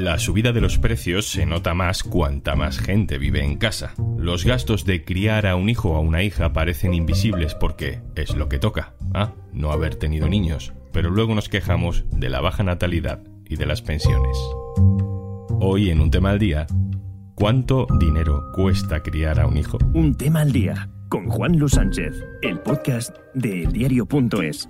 La subida de los precios se nota más cuanta más gente vive en casa. Los gastos de criar a un hijo o a una hija parecen invisibles porque es lo que toca. Ah, no haber tenido niños. Pero luego nos quejamos de la baja natalidad y de las pensiones. Hoy en un tema al día, ¿cuánto dinero cuesta criar a un hijo? Un tema al día con Juan Luis Sánchez, el podcast de eldiario.es.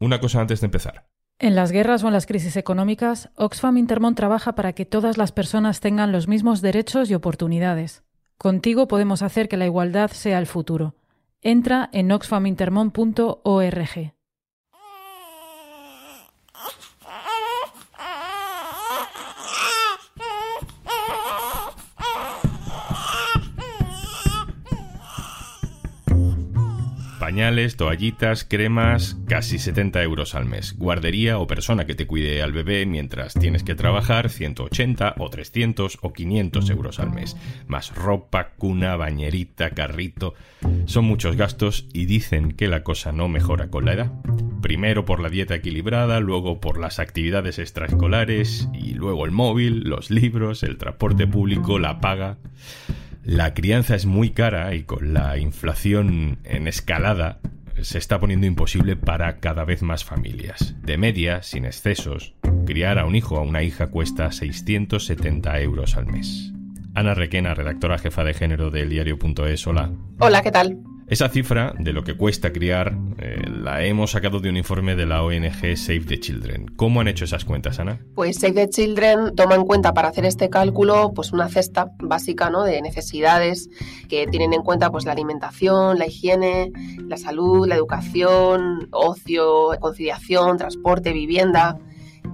Una cosa antes de empezar. En las guerras o en las crisis económicas, Oxfam Intermont trabaja para que todas las personas tengan los mismos derechos y oportunidades. Contigo podemos hacer que la igualdad sea el futuro. Entra en oxfamintermont.org. Pañales, toallitas, cremas, casi 70 euros al mes. Guardería o persona que te cuide al bebé mientras tienes que trabajar, 180 o 300 o 500 euros al mes. Más ropa, cuna, bañerita, carrito. Son muchos gastos y dicen que la cosa no mejora con la edad. Primero por la dieta equilibrada, luego por las actividades extraescolares y luego el móvil, los libros, el transporte público, la paga. La crianza es muy cara y con la inflación en escalada se está poniendo imposible para cada vez más familias. De media, sin excesos, criar a un hijo o a una hija cuesta 670 euros al mes. Ana Requena, redactora jefa de género del diario.es, hola. Hola, ¿qué tal? Esa cifra de lo que cuesta criar eh, la hemos sacado de un informe de la ONG Save the Children. ¿Cómo han hecho esas cuentas, Ana? Pues Save the Children toma en cuenta para hacer este cálculo pues una cesta básica ¿no? de necesidades que tienen en cuenta pues la alimentación, la higiene, la salud, la educación, ocio, conciliación, transporte, vivienda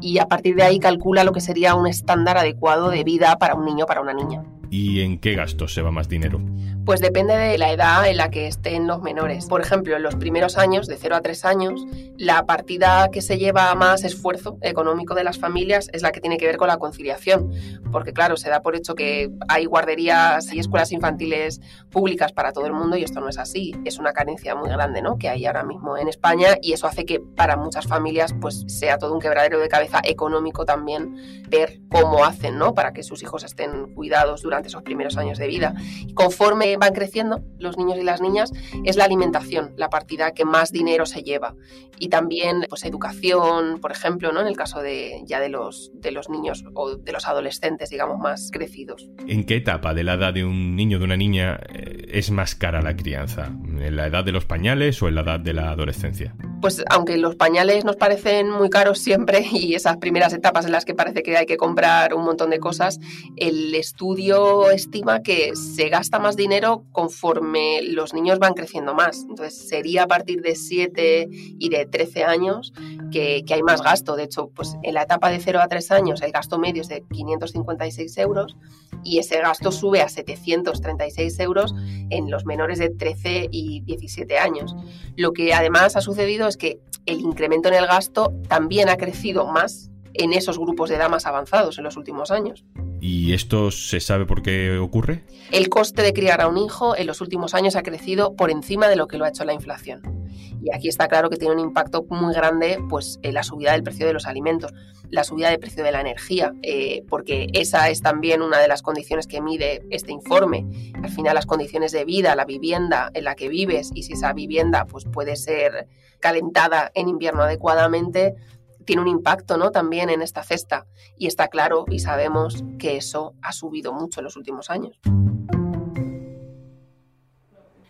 y a partir de ahí calcula lo que sería un estándar adecuado de vida para un niño o para una niña. ¿Y en qué gastos se va más dinero? Pues depende de la edad en la que estén los menores. Por ejemplo, en los primeros años, de 0 a 3 años, la partida que se lleva más esfuerzo económico de las familias es la que tiene que ver con la conciliación. Porque claro, se da por hecho que hay guarderías y escuelas infantiles públicas para todo el mundo y esto no es así. Es una carencia muy grande ¿no? que hay ahora mismo en España y eso hace que para muchas familias pues, sea todo un quebradero de cabeza económico también ver cómo hacen ¿no? para que sus hijos estén cuidados durante esos primeros años de vida. Y conforme van creciendo los niños y las niñas, es la alimentación la partida que más dinero se lleva. Y también pues, educación, por ejemplo, ¿no? en el caso de, ya de los, de los niños o de los adolescentes, digamos, más crecidos. ¿En qué etapa de la edad de un niño o de una niña eh, es más cara la crianza? ¿En la edad de los pañales o en la edad de la adolescencia? Pues aunque los pañales nos parecen muy caros siempre y esas primeras etapas en las que parece que hay que comprar un montón de cosas, el estudio estima que se gasta más dinero conforme los niños van creciendo más. Entonces sería a partir de 7 y de 13 años que, que hay más gasto. De hecho, pues en la etapa de 0 a 3 años el gasto medio es de 556 euros y ese gasto sube a 736 euros en los menores de 13 y 17 años. Lo que además ha sucedido es que el incremento en el gasto también ha crecido más en esos grupos de edad más avanzados en los últimos años. ¿Y esto se sabe por qué ocurre? El coste de criar a un hijo en los últimos años ha crecido por encima de lo que lo ha hecho la inflación. Y aquí está claro que tiene un impacto muy grande pues, en la subida del precio de los alimentos, la subida del precio de la energía, eh, porque esa es también una de las condiciones que mide este informe. Al final las condiciones de vida, la vivienda en la que vives y si esa vivienda pues, puede ser calentada en invierno adecuadamente, tiene un impacto ¿no? también en esta cesta. Y está claro y sabemos que eso ha subido mucho en los últimos años.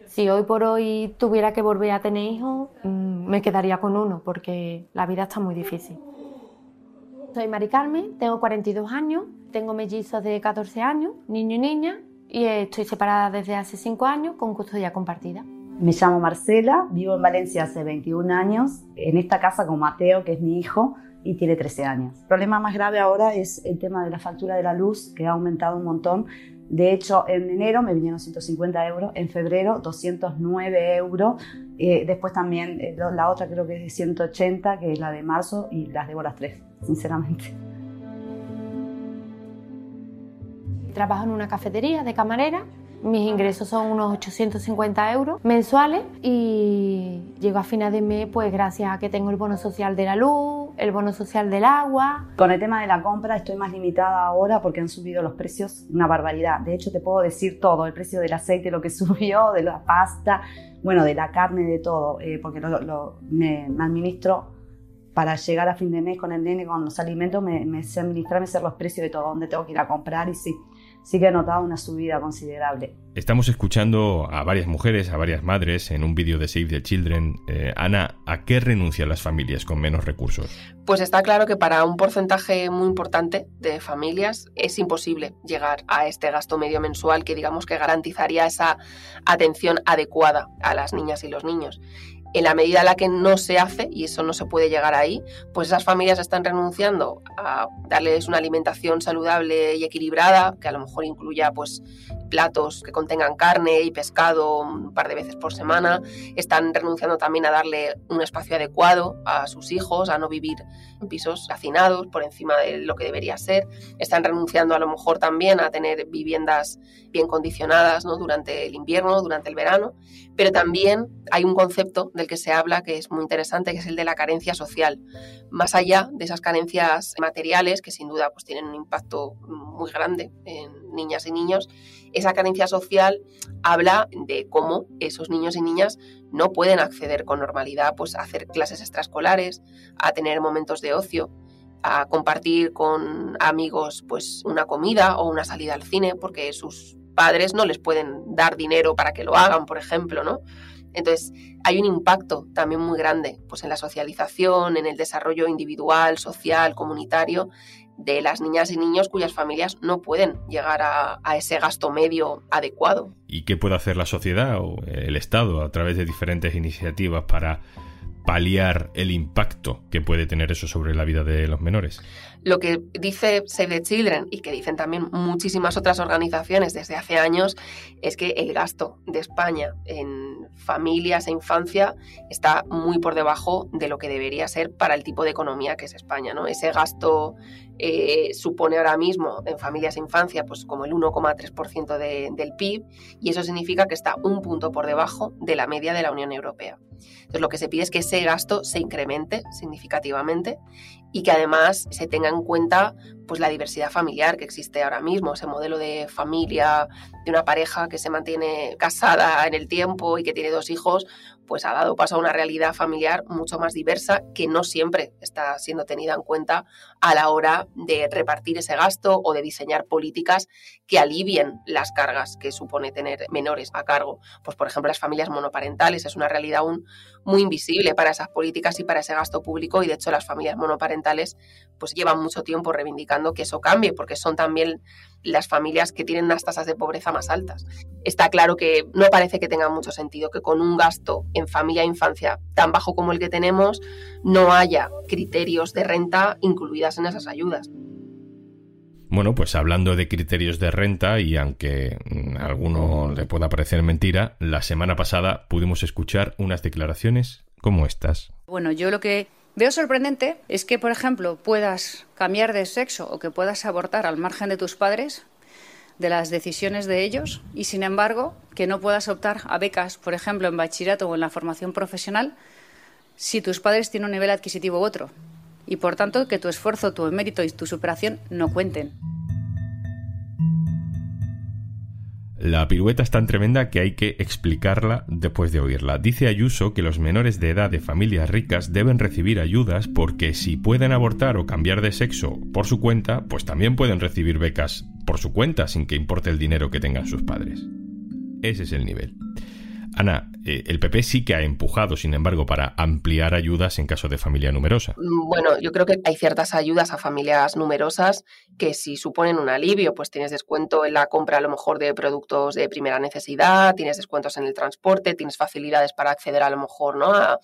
Si hoy por hoy tuviera que volver a tener hijos, mm, me quedaría con uno porque la vida está muy difícil. Soy Mari Carmen, tengo 42 años, tengo mellizos de 14 años, niño y niña, y estoy separada desde hace 5 años con custodia compartida. Me llamo Marcela, vivo en Valencia hace 21 años, en esta casa con Mateo, que es mi hijo, y tiene 13 años. El problema más grave ahora es el tema de la factura de la luz, que ha aumentado un montón. De hecho, en enero me vinieron 150 euros, en febrero 209 euros, eh, después también eh, la otra creo que es de 180, que es la de marzo, y las debo las tres, sinceramente. Trabajo en una cafetería de camarera mis ingresos son unos 850 euros mensuales y llego a final de mes pues gracias a que tengo el bono social de la luz, el bono social del agua. Con el tema de la compra estoy más limitada ahora porque han subido los precios una barbaridad. De hecho te puedo decir todo, el precio del aceite, lo que subió, de la pasta, bueno, de la carne, de todo, eh, porque lo, me, administro para llegar a fin de mes con el nene, con los alimentos, me, me sé administrarme, sé los precios de todo, dónde tengo que ir a comprar y sí sí que he notado una subida considerable. Estamos escuchando a varias mujeres, a varias madres en un vídeo de Save the Children. Eh, Ana, ¿a qué renuncian las familias con menos recursos? Pues está claro que para un porcentaje muy importante de familias es imposible llegar a este gasto medio mensual que digamos que garantizaría esa atención adecuada a las niñas y los niños en la medida en la que no se hace, y eso no se puede llegar ahí, pues esas familias están renunciando a darles una alimentación saludable y equilibrada, que a lo mejor incluya pues platos que contengan carne y pescado un par de veces por semana, están renunciando también a darle un espacio adecuado a sus hijos, a no vivir en pisos hacinados por encima de lo que debería ser, están renunciando a lo mejor también a tener viviendas bien condicionadas ¿no? durante el invierno, durante el verano, pero también hay un concepto del que se habla que es muy interesante, que es el de la carencia social. Más allá de esas carencias materiales, que sin duda pues, tienen un impacto muy grande en niñas y niños, esa carencia social habla de cómo esos niños y niñas no pueden acceder con normalidad pues, a hacer clases extraescolares, a tener momentos de ocio, a compartir con amigos pues una comida o una salida al cine porque sus padres no les pueden dar dinero para que lo hagan, por ejemplo, ¿no? Entonces, hay un impacto también muy grande pues, en la socialización, en el desarrollo individual, social, comunitario de las niñas y niños cuyas familias no pueden llegar a, a, ese gasto medio adecuado. ¿Y qué puede hacer la sociedad o el Estado a través de diferentes iniciativas para paliar el impacto que puede tener eso sobre la vida de los menores? Lo que dice Save the Children y que dicen también muchísimas otras organizaciones desde hace años es que el gasto de España en familias e infancia está muy por debajo de lo que debería ser para el tipo de economía que es España. ¿no? Ese gasto eh, supone ahora mismo en familias e infancia pues como el 1,3% de, del PIB y eso significa que está un punto por debajo de la media de la Unión Europea. Entonces lo que se pide es que ese gasto se incremente significativamente y que además se tenga en cuenta pues la diversidad familiar que existe ahora mismo, ese modelo de familia de una pareja que se mantiene casada en el tiempo y que tiene dos hijos, pues ha dado paso a una realidad familiar mucho más diversa que no siempre está siendo tenida en cuenta a la hora de repartir ese gasto o de diseñar políticas que alivien las cargas que supone tener menores a cargo. Pues por ejemplo las familias monoparentales es una realidad aún muy invisible para esas políticas y para ese gasto público y de hecho las familias monoparentales pues llevan mucho tiempo reivindicando que eso cambie porque son también las familias que tienen unas tasas de pobreza más altas. Está claro que no parece que tenga mucho sentido que con un gasto en familia e infancia tan bajo como el que tenemos no haya criterios de renta incluidas en esas ayudas. Bueno, pues hablando de criterios de renta, y aunque a alguno le pueda parecer mentira, la semana pasada pudimos escuchar unas declaraciones como estas. Bueno, yo lo que veo sorprendente es que, por ejemplo, puedas cambiar de sexo o que puedas abortar al margen de tus padres, de las decisiones de ellos, y sin embargo, que no puedas optar a becas, por ejemplo, en bachillerato o en la formación profesional, si tus padres tienen un nivel adquisitivo u otro y por tanto que tu esfuerzo, tu mérito y tu superación no cuenten. La pirueta es tan tremenda que hay que explicarla después de oírla. Dice Ayuso que los menores de edad de familias ricas deben recibir ayudas porque si pueden abortar o cambiar de sexo por su cuenta, pues también pueden recibir becas por su cuenta sin que importe el dinero que tengan sus padres. Ese es el nivel. Ana, eh, el PP sí que ha empujado, sin embargo, para ampliar ayudas en caso de familia numerosa. Mm, bueno, yo creo que hay ciertas ayudas a familias numerosas que si suponen un alivio, pues tienes descuento en la compra a lo mejor de productos de primera necesidad, tienes descuentos en el transporte, tienes facilidades para acceder a lo mejor ¿no? a,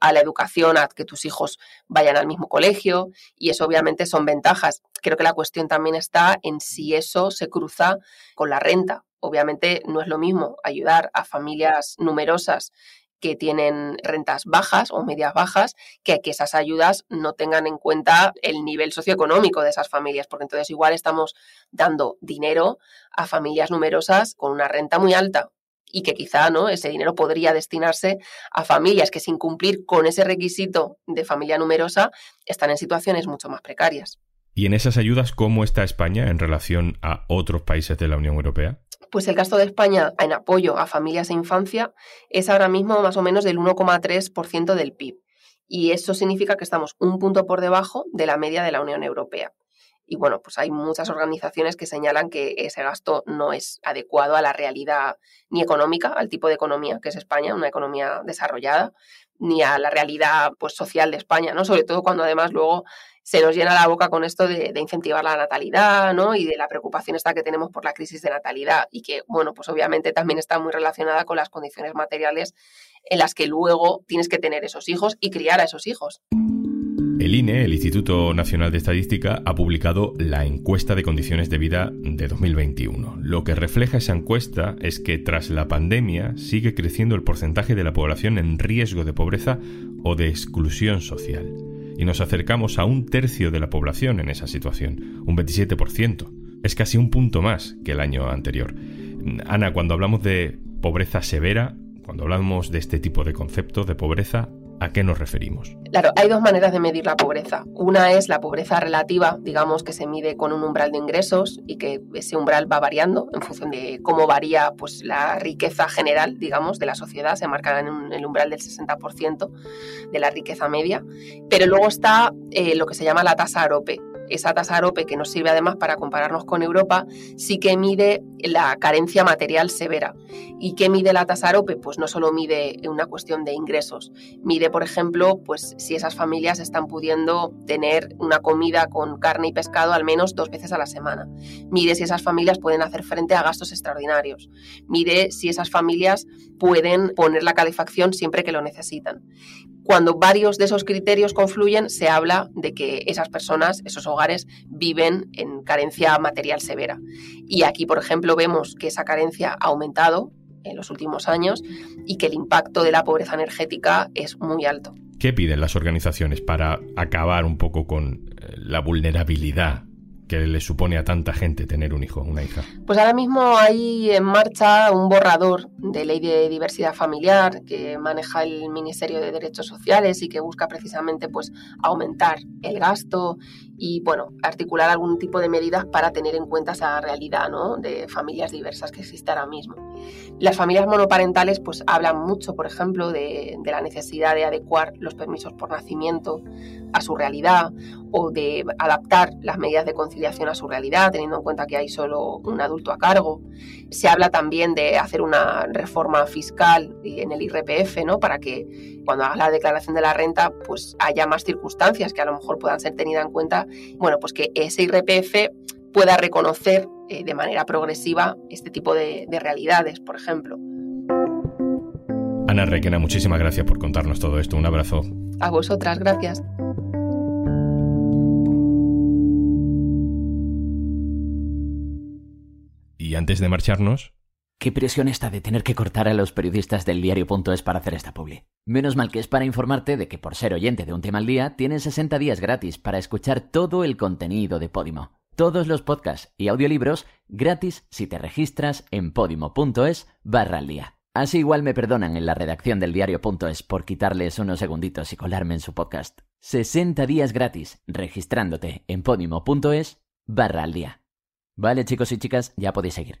a la educación, a que tus hijos vayan al mismo colegio y eso obviamente son ventajas. Creo que la cuestión también está en si eso se cruza con la renta Obviamente no es lo mismo ayudar a familias numerosas que tienen rentas bajas o medias bajas, que que esas ayudas no tengan en cuenta el nivel socioeconómico de esas familias, porque entonces igual estamos dando dinero a familias numerosas con una renta muy alta y que quizá ¿no? ese dinero podría destinarse a familias que sin cumplir con ese requisito de familia numerosa están en situaciones mucho más precarias. ¿Y en esas ayudas cómo está España en relación a otros países de la Unión Europea? Pues el gasto de España en apoyo a familias e infancia es ahora mismo más o menos del 1,3% del PIB. Y eso significa que estamos un punto por debajo de la media de la Unión Europea. Y bueno, pues hay muchas organizaciones que señalan que ese gasto no es adecuado a la realidad ni económica, al tipo de economía que es España, una economía desarrollada, ni a la realidad pues, social de España, ¿no? Sobre todo cuando además luego se nos llena la boca con esto de, incentivar la natalidad, ¿no? Y de la preocupación esta que tenemos por la crisis de natalidad y que, bueno, pues obviamente también está muy relacionada con las condiciones materiales en las que luego tienes que tener esos hijos y criar a esos hijos. El INE, el Instituto Nacional de Estadística, ha publicado la encuesta de condiciones de vida de 2021. Lo que refleja esa encuesta es que tras la pandemia sigue creciendo el porcentaje de la población en riesgo de pobreza o de exclusión social y nos acercamos a un tercio de la población en esa situación, un 27%. Es casi un punto más que el año anterior. Ana, cuando hablamos de pobreza severa, cuando hablamos de este tipo de concepto de pobreza, ¿A qué nos referimos? Claro, hay dos maneras de medir la pobreza. Una es la pobreza relativa, digamos que se mide con un umbral de ingresos y que ese umbral va variando en función de cómo varía pues, la riqueza general, digamos, de la sociedad. Se marca en el umbral del 60% de la riqueza media. Pero luego está eh, lo que se llama la tasa AROPE, esa tasa AROPE, que nos sirve además para compararnos con Europa, sí que mide la carencia material severa. ¿Y qué mide la tasa AROPE? Pues no solo mide una cuestión de ingresos, mide, por ejemplo, pues si esas familias están pudiendo tener una comida con carne y pescado al menos dos veces a la semana. Mide si esas familias pueden hacer frente a gastos extraordinarios. Mide si esas familias pueden poner la calefacción siempre que lo necesitan. Cuando varios de esos criterios confluyen, se habla de que esas personas, esos hogares, viven en carencia material severa. Y aquí, por ejemplo, vemos que esa carencia ha aumentado en los últimos años y que el impacto de la pobreza energética es muy alto. ¿Qué piden las organizaciones para acabar un poco con eh, la vulnerabilidad que le supone a tanta gente tener un hijo, una hija? Pues ahora mismo hay en marcha un borrador de ley de diversidad familiar que maneja el Ministerio de Derechos Sociales y que busca precisamente pues aumentar el gasto y bueno, articular algún tipo de medidas para tener en cuenta esa realidad ¿no? de familias diversas que existe ahora mismo. Las familias monoparentales pues hablan mucho, por ejemplo, de, la necesidad de adecuar los permisos por nacimiento a su realidad o de adaptar las medidas de conciliación a su realidad, teniendo en cuenta que hay solo un adulto a cargo. Se habla también de hacer una reforma fiscal en el IRPF, ¿no? Para que cuando haga la declaración de la renta, pues haya más circunstancias que a lo mejor puedan ser tenidas en cuenta. Bueno, pues que ese IRPF pueda reconocer eh, de manera progresiva este tipo de, de realidades, por ejemplo. Ana Requena, muchísimas gracias por contarnos todo esto. Un abrazo. A vosotras, gracias. Y antes de marcharnos... Qué presión esta de tener que cortar a los periodistas del diario.es para hacer esta publi. Menos mal que es para informarte de que por ser oyente de un tema al día, tienes 60 días gratis para escuchar todo el contenido de Podimo. Todos los podcasts y audiolibros gratis si te registras en podimo.es barra al día. Así igual me perdonan en la redacción del diario.es por quitarles unos segunditos y colarme en su podcast. 60 días gratis registrándote en podimo.es barra al día. Vale, chicos y chicas, ya podéis seguir.